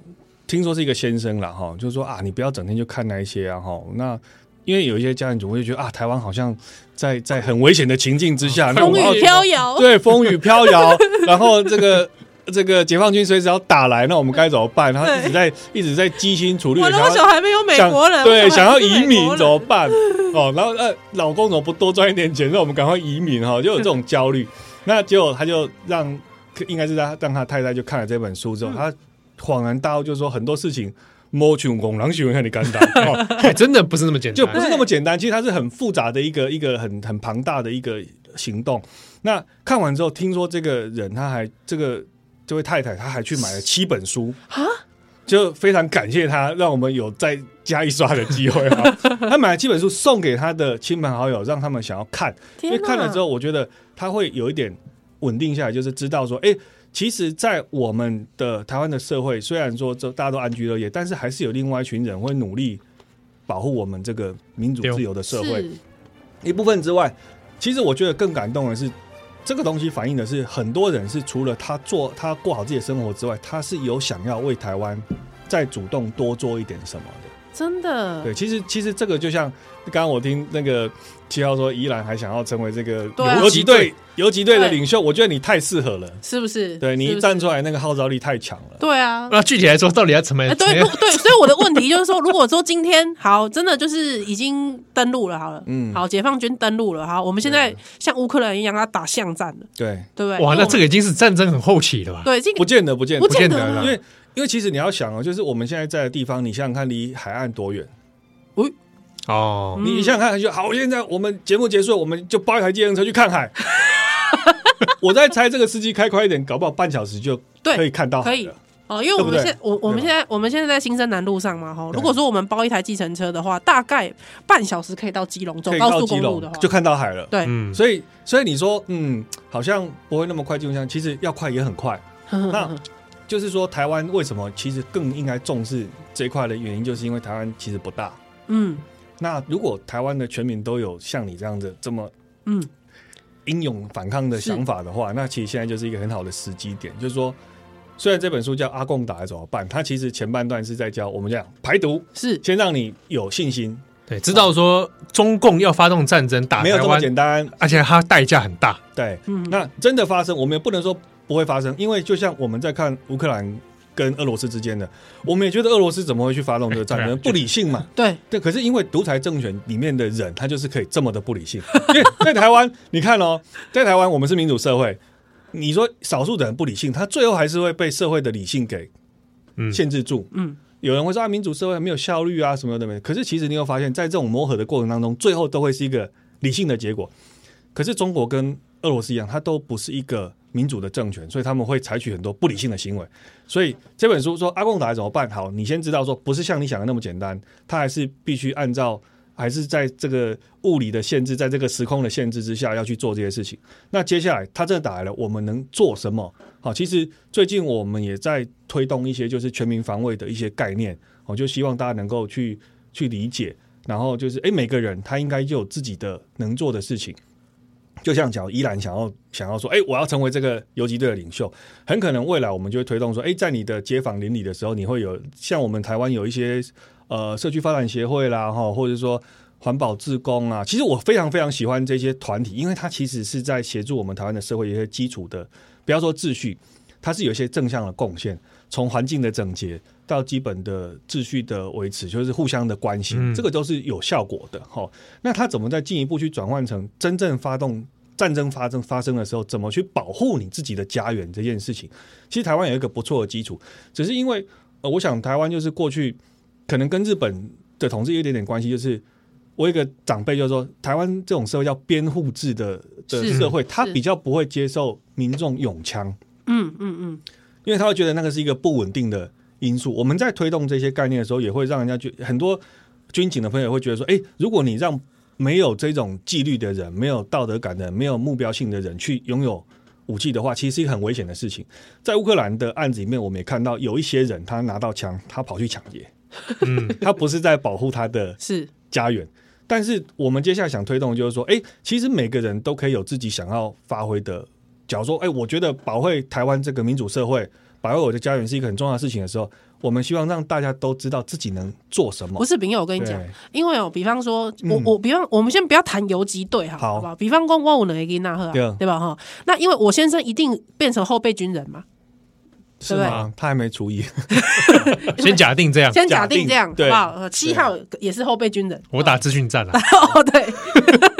听说是一个先生了哈，就是说啊，你不要整天就看那一些啊哈。那因为有一些家庭主会觉得啊，台湾好像在在很危险的情境之下，风雨飘摇，对，风雨飘摇，然后这个。这个解放军随时要打来，那我们该怎么办？他一直在一直在积辛苦虑。我那么久还没有美国人，对，想要移民怎么办？哦，然后呃，老公怎么不多赚一点钱，让我们赶快移民哈？就有这种焦虑。那结果他就让，应该是他让他太太就看了这本书之后，他恍然大悟，就是说很多事情摸群公狼喜欢看你干打，还 真的不是那么简单，就不是那么简单。其实它是很复杂的一个一个很很庞大的一个行动。那看完之后，听说这个人他还这个。这位太太，她还去买了七本书啊，就非常感谢他，让我们有再加一刷的机会哈。他买了七本书送给他的亲朋好友，让他们想要看，因为看了之后，我觉得他会有一点稳定下来，就是知道说，哎，其实，在我们的台湾的社会，虽然说这大家都安居乐业，但是还是有另外一群人会努力保护我们这个民主自由的社会。一部分之外，其实我觉得更感动的是。这个东西反映的是很多人是除了他做他过好自己的生活之外，他是有想要为台湾再主动多做一点什么的。真的，对，其实其实这个就像刚刚我听那个七号说，依然还想要成为这个游击队游击队的对领袖，我觉得你太适合了。是不是？对你一站出来，那个号召力太强了。对啊，那具体来说，到底要怎么哎，？对 如对，所以我的问题就是说，如果说今天好，真的就是已经登陆了，好了，嗯好，解放军登陆了，好，我们现在像乌克兰一样，要打巷战了，对，对不对？哇，那这个个已经是战争很后期了吧？对这个不见得，不见得，不见得因为因为其实你要想哦，就是我们现在在的地方，你想想看，离海岸多远？哦，嗯你想想看，就好，现在我们节目结束，我们就包一台计程车去看海。我在猜，这个司机开快一点，搞不好半小时就对可以看到可以了。哦，因为我们对对现我我们现在我们现在在新生南路上嘛，哈，如果说我们包一台计程车的话，大概半小时可以到基隆，走高速到基隆公路的话，就看到海了。对，嗯，所以，所以你说，嗯，好像不会那么快进入乡，其实要快也很快。那就是说，台湾为什么其实更应该重视这一块的原因，就是因为台湾其实不大。嗯那如果台湾的全民都有像你这样的这么嗯，英勇反抗的想法的话，那其实现在就是一个很好的时机点。就是说，虽然这本书叫《阿共打来怎么办》，它其实前半段是在教我们这样排毒，是先让你有信心，对，知道说中共要发动战争打台没有这么简湾，单。而且它代价很大。对，嗯那真的发生，我们也不能说不会发生，因为就像我们在看乌克兰跟俄罗斯之间的，我们也觉得俄罗斯怎么会去发动这个战争，不理性嘛。对，对，可是因为独裁政权里面的人，他就是可以这么的不理性。因为在台湾，你看哦，在台湾我们是民主社会，你说少数的人不理性，他最后还是会被社会的理性给嗯限制住。嗯，有人会说啊，民主社会没有效率啊什么的没。可是其实你有发现，在这种磨合的过程当中，最后都会是一个理性的结果。可是中国跟俄罗斯一样，它都不是一个民主的政权，所以他们会采取很多不理性的行为。所以这本书说阿贡打来怎么办？好，你先知道说不是像你想的那么简单，他还是必须按照还是在这个物理的限制，在这个时空的限制之下要去做这些事情。那接下来他真的打来了，我们能做什么？好，其实最近我们也在推动一些就是全民防卫的一些概念，我就希望大家能够去去理解，然后就是诶，每个人他应该就有自己的能做的事情。就像讲依然想要想要说，哎、我要成为这个游击队的领袖，很可能未来我们就会推动说，哎、在你的街坊邻里的时候，你会有像我们台湾有一些呃社区发展协会啦，哈，或者说环保志工啊，其实我非常非常喜欢这些团体，因为它其实是在协助我们台湾的社会一些基础的，不要说秩序，它是有一些正向的贡献，从环境的整洁到基本的秩序的维持，就是互相的关心，嗯这个都是有效果的，哈。那他怎么再进一步去转换成真正发动？战争发生发生的时候，怎么去保护你自己的家园这件事情，其实台湾有一个不错的基础，只是因为呃，我想台湾就是过去可能跟日本的统治有一点点关系，就是我有一个长辈就说，台湾这种社会叫编户制的的社会，他比较不会接受民众拥枪，嗯嗯嗯，因为他会觉得那个是一个不稳定的因素。我们在推动这些概念的时候，也会让人家觉很多军警的朋友会觉得说，哎，如果你让没有这种纪律的人，没有道德感的人，没有目标性的人去拥有武器的话，其实是一个很危险的事情。在乌克兰的案子里面，我们也看到有一些人，他拿到枪，他跑去抢劫，嗯，他不是在保护他的是家园。但是我们接下来想推动的就是说，哎，其实每个人都可以有自己想要发挥的。假如说，哎，我觉得保卫台湾这个民主社会，保卫我的家园是一个很重要的事情的时候，我们希望让大家都知道自己能做什么。不是朋友，我跟你讲，因为哦，比方说，我嗯我比方，我们先不要谈游击队哈，好好不好？比方说，我有两个囡仔好啊对吧哈？那因为我先生一定变成后备军人嘛，是吗？他还没除役。先假定这样，先假定这样，好不好？呃七号也是后备军人，我打资讯战了，哦，对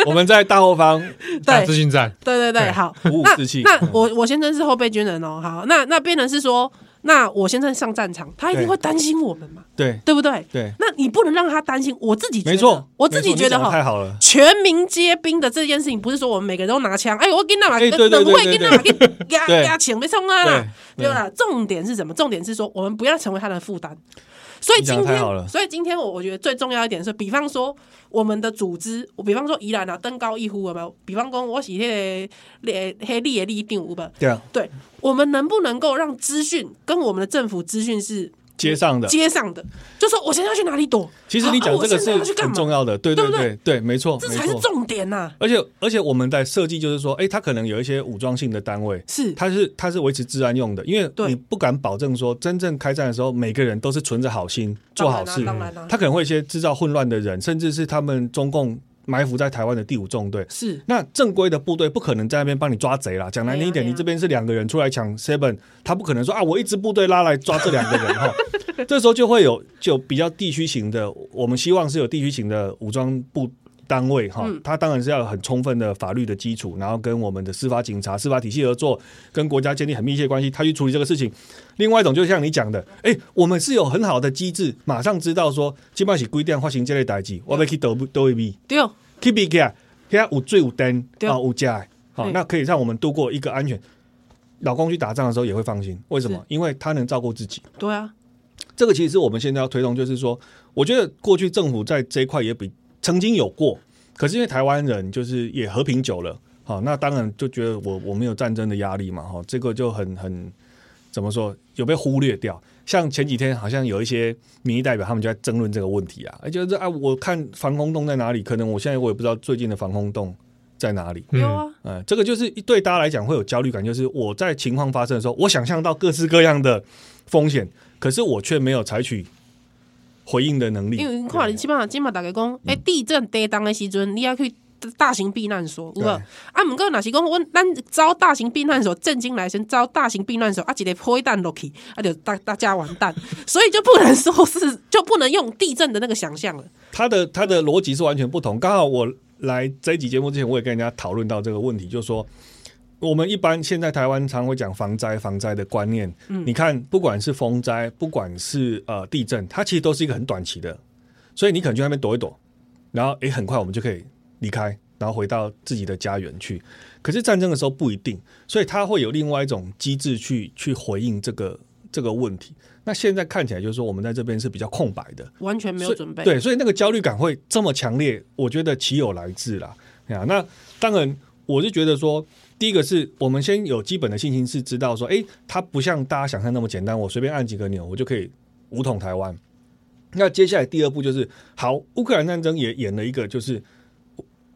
我们在大后方 打对资讯战，对对对，好。那 五五士气。那我我先生是后备军人哦，好，那那变成是说，那我先生上战场，他一定对会担心我们嘛，对对不对？对，那你不能让他担心，我自己觉得没错，我自己觉得哈，太好了。全民皆兵的这件事情，不是说我们每个人都拿枪，哎，我跟那嘛，哎对对对等会对跟他嘛，给压对压钱没冲啊啦，对对吧？重点是什么？重点是说，我们不要成为他的负担。所以今天所以今天我我觉得最重要一点是，比方说我们的组织，我比方说宜兰啊，登高一呼有没有？比方说我是那个黑黑立的立定五吧？对啊，对，我们能不能够让资讯跟我们的政府资讯是街上的，街上的，就说我现在要去哪里躲？其实你讲这个是很重要的，对对对？对，没错，这才是重点呐。而且而且我们在设计就是说，哎，他可能有一些武装性的单位，是。它是它是维持治安用的，因为你不敢保证说真正开战的时候，每个人都是存着好心做好事，他可能会一些制造混乱的人，甚至是他们中共。埋伏在台湾的第五纵队是那正规的部队不可能在那边帮你抓贼啦。讲难听一点，你这边是两个人出来抢 seven，他不可能说啊，我一支部队拉来抓这两个人 哈。这时候就会有就比较地区型的，我们希望是有地区型的武装部单位哈。他当然是要有很充分的法律的基础，然后跟我们的司法警察、司法体系合作，跟国家建立很密切关系，他去处理这个事情。另外一种就像你讲的，哎，我们是有很好的机制，马上知道说，基本上是规定发行这类代际，我要去都都会比对。Keep it 现在有水有灯啊，有家，好，那可以让我们度过一个安全。老公去打仗的时候也会放心，为什么？因为他能照顾自己。对啊，这个其实是我们现在要推动，就是说，我觉得过去政府在这一块也比曾经有过，可是因为台湾人就是也和平久了，好，那当然就觉得我我没有战争的压力嘛，哈，这个就很很怎么说，有被忽略掉。像前几天好像有一些民意代表，他们就在争论这个问题啊，就是啊，我看防空洞在哪里？可能我现在我也不知道最近的防空洞在哪里。有啊，嗯，这个就是对大家来讲会有焦虑感，就是我在情况发生的时候，我想象到各式各样的风险，可是我却没有采取回应的能力。因为你看，你起码起码大家讲，哎，地震跌当的时阵，你要去。大型避难所，有无？啊，毋过若是讲，阮咱招大型避难所，震惊来先招大型避难所，啊，一个破弹落去，啊，就大大家完蛋，所以就不能说是，就不能用地震的那个想象了。他的他的逻辑是完全不同。刚好我来这一集节目之前，我也跟人家讨论到这个问题，就是说，我们一般现在台湾常会讲防灾防灾的观念。嗯，你看，不管是风灾，不管是呃地震，它其实都是一个很短期的，所以你可能去那边躲一躲，然后诶、欸，很快我们就可以。离开，然后回到自己的家园去。可是战争的时候不一定，所以他会有另外一种机制去去回应这个这个问题。那现在看起来就是说，我们在这边是比较空白的，完全没有准备。对，所以那个焦虑感会这么强烈，我觉得岂有来自啦？啊，那当然，我是觉得说，第一个是我们先有基本的信心，是知道说，哎，它不像大家想象那么简单，我随便按几个钮，我就可以武统台湾。那接下来第二步就是，好，乌克兰战争也演了一个就是。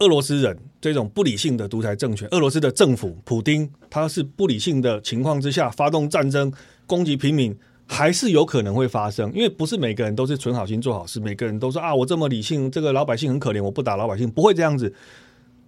俄罗斯人这种不理性的独裁政权，俄罗斯的政府普丁，他是不理性的情况之下发动战争攻击平民，还是有可能会发生。因为不是每个人都是存好心做好事，每个人都说啊，我这么理性，这个老百姓很可怜，我不打老百姓，不会这样子。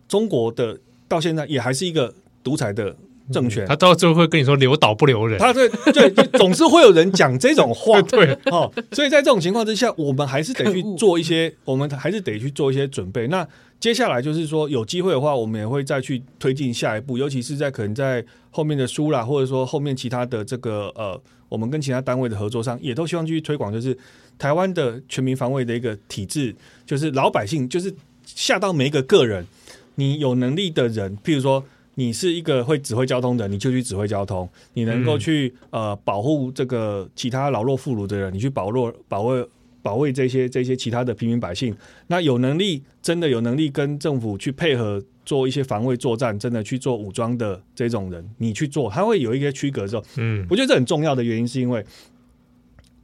中国的到现在也还是一个独裁的政权，他到最后会跟你说留岛不留人，他对对，总是会有人讲这种话，对 哦。所以在这种情况之下，我们还是得去 做一些，我们还是得去做一些准备。那。接下来就是说，有机会的话，我们也会再去推进下一步，尤其是在可能在后面的书啦，或者说后面其他的这个呃，我们跟其他单位的合作上，也都希望继续推广，就是台湾的全民防卫的一个体制，就是老百姓，就是下到每一个个人，你有能力的人，譬如说你是一个会指挥交通的，你就去指挥交通；你能够去呃保护这个其他老弱妇孺的人，你去保护保卫。保卫这些这些其他的平民百姓，那有能力真的有能力跟政府去配合做一些防卫作战，真的去做武装的这种人，你去做，他会有一些区隔之后。嗯，我觉得这很重要的原因是因为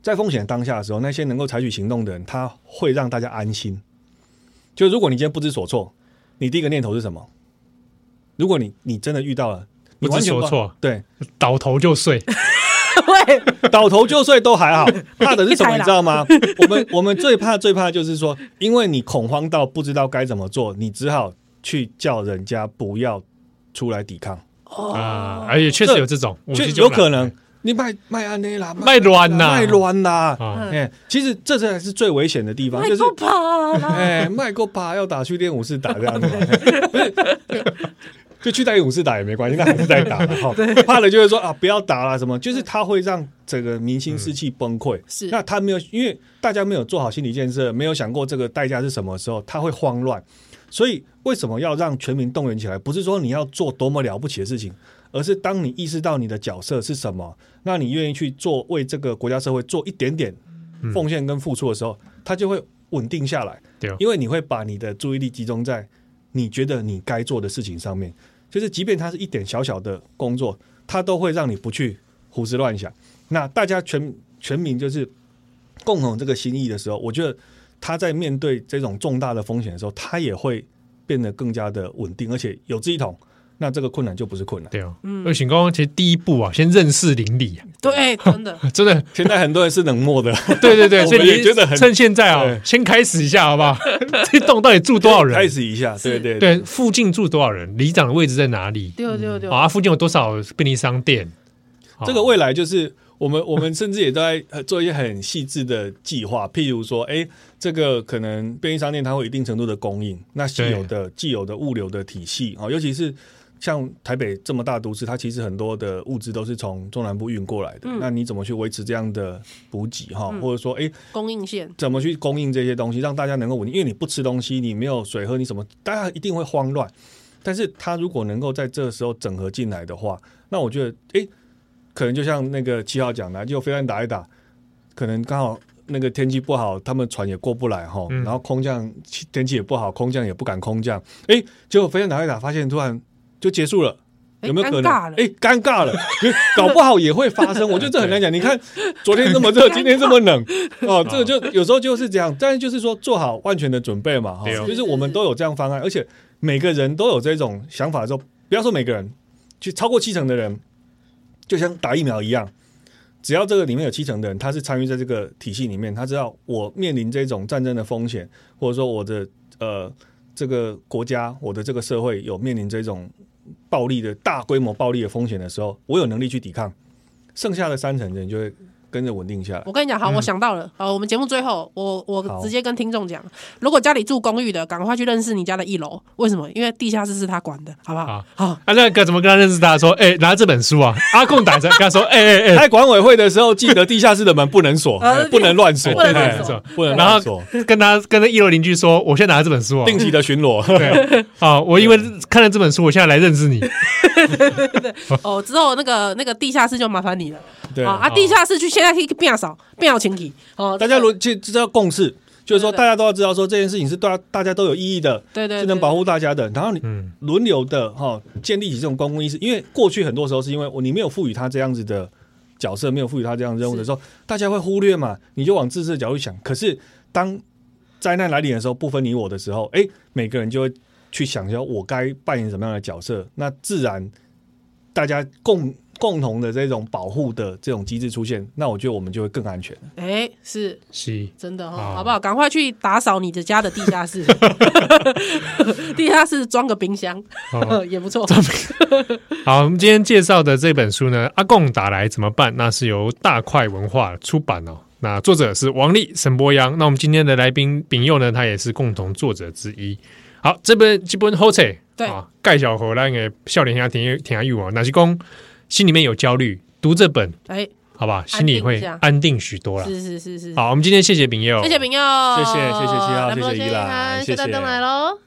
在风险当下的时候，那些能够采取行动的人，他会让大家安心。就如果你今天不知所措，你第一个念头是什么？如果你你真的遇到了，你完全不知所措，对，倒头就睡。对，倒头就睡都还好，怕的是什么？你知道吗？我们我们最怕最怕就是说，因为你恐慌到不知道该怎么做，你只好去叫人家不要出来抵抗啊！而且确实有这种，就有可能你卖卖安内啦，卖乱呐，卖乱呐！哎，其实这才是最危险的地方，就是哎，卖够怕要打去练武士打这样子。就去带勇士打也没关系，那还是在打哈。怕的就是说啊，不要打了什么，就是他会让整个明星士气崩溃。是，那他没有，因为大家没有做好心理建设，没有想过这个代价是什么时候，他会慌乱。所以为什么要让全民动员起来？不是说你要做多么了不起的事情，而是当你意识到你的角色是什么，那你愿意去做为这个国家社会做一点点奉献跟付出的时候，他就会稳定下来。对，因为你会把你的注意力集中在你觉得你该做的事情上面。就是，即便它是一点小小的工作，它都会让你不去胡思乱想。那大家全全民就是共同这个心意的时候，我觉得他在面对这种重大的风险的时候，他也会变得更加的稳定，而且有志一同。那这个困难就不是困难，对哦。嗯，请公其实第一步啊，先认识邻里啊。对，真的 真的，现在很多人是冷漠的。对对对，所以你觉得很趁现在啊，先开始一下好不好？这栋到底住多少人？开始一下，对对对，附近住多少人？里长的位置在哪里？对对对。啊，附近有多少便利商店？这个未来就是我们我们甚至也都在做一些很细致的计划，譬如说，哎，这个可能便利商店它会有一定程度的供应，那现有的既有的物流的体系啊，尤其是。像台北这么大都市，它其实很多的物资都是从中南部运过来的。嗯、那你怎么去维持这样的补给哈？嗯、或者说，哎、欸，供应线怎么去供应这些东西，让大家能够稳定？因为你不吃东西，你没有水喝，你怎么，大家一定会慌乱。但是它如果能够在这个时候整合进来的话，那我觉得，哎、欸，可能就像那个七号讲的，就飞弹打一打，可能刚好那个天气不好，他们船也过不来哈。嗯、然后空降天气也不好，空降也不敢空降。哎、欸，结果飞弹打一打，发现突然。就结束了，有没有可能？哎，尴尬了，搞不好也会发生。我觉得这很难讲。你看，昨天这么热，今天这么冷，哦，这个就有时候就是这样。但是就是说，做好万全的准备嘛，哈，就是我们都有这样方案，而且每个人都有这种想法的时候，不要说每个人，就超过七成的人，就像打疫苗一样，只要这个里面有七成的人，他是参与在这个体系里面，他知道我面临这种战争的风险，或者说我的呃这个国家，我的这个社会有面临这种。暴力的大规模暴力的风险的时候，我有能力去抵抗，剩下的三成人就会跟着稳定下来。我跟你讲，好，我想到了，好，我们节目最后，我我直接跟听众讲，如果家里住公寓的，赶快去认识你家的一楼，为什么？因为地下室是他管的，好不好？好，啊，那该怎么跟他认识？他说，哎，拿这本书啊，阿控打着跟他说，哎哎哎，开管委会的时候，记得地下室的门不能锁，不能乱锁，不能乱锁，不能。然后跟他跟那一楼邻居说，我现在拿着这本书啊，定期的巡逻。对，啊，我因为看了这本书，我现在来认识你。哦，之后那个那个地下室就麻烦你了。对啊，地下室去现在可以变少，变少清理。哦，大家如其实知道共识，就是说大家都要知道说这件事情是对大家都有意义的，对对，是能保护大家的。然后你轮流的哈建立起这种公共意识，因为过去很多时候是因为我你没有赋予他这样子的角色，没有赋予他这样任务的时候，大家会忽略嘛，你就往自私的角度想。可是当灾难来临的时候，不分你我的时候，哎，每个人就会去想说，我该扮演什么样的角色？那自然大家共。共同的这种保护的这种机制出现，那我觉得我们就会更安全。哎，是是，真的哈，好不好？赶快去打扫你的家的地下室，地下室装个冰箱 也不错。好，我们今天介绍的这本书呢，《阿贡打来怎么办》，那是由大块文化出版哦。那作者是王丽、沈伯洋。那我们今天的来宾丙佑呢，他也是共同作者之一。好，这本这本好册，对啊，盖小河那个少年家挺挺有哦，那是公。心里面有焦虑，读这本，哎，好吧，心里会安定许多了。是是是是，好，我们今天谢谢炳佑，谢谢炳佑，谢谢谢谢七号，谢谢依兰，谢谢。登来喽。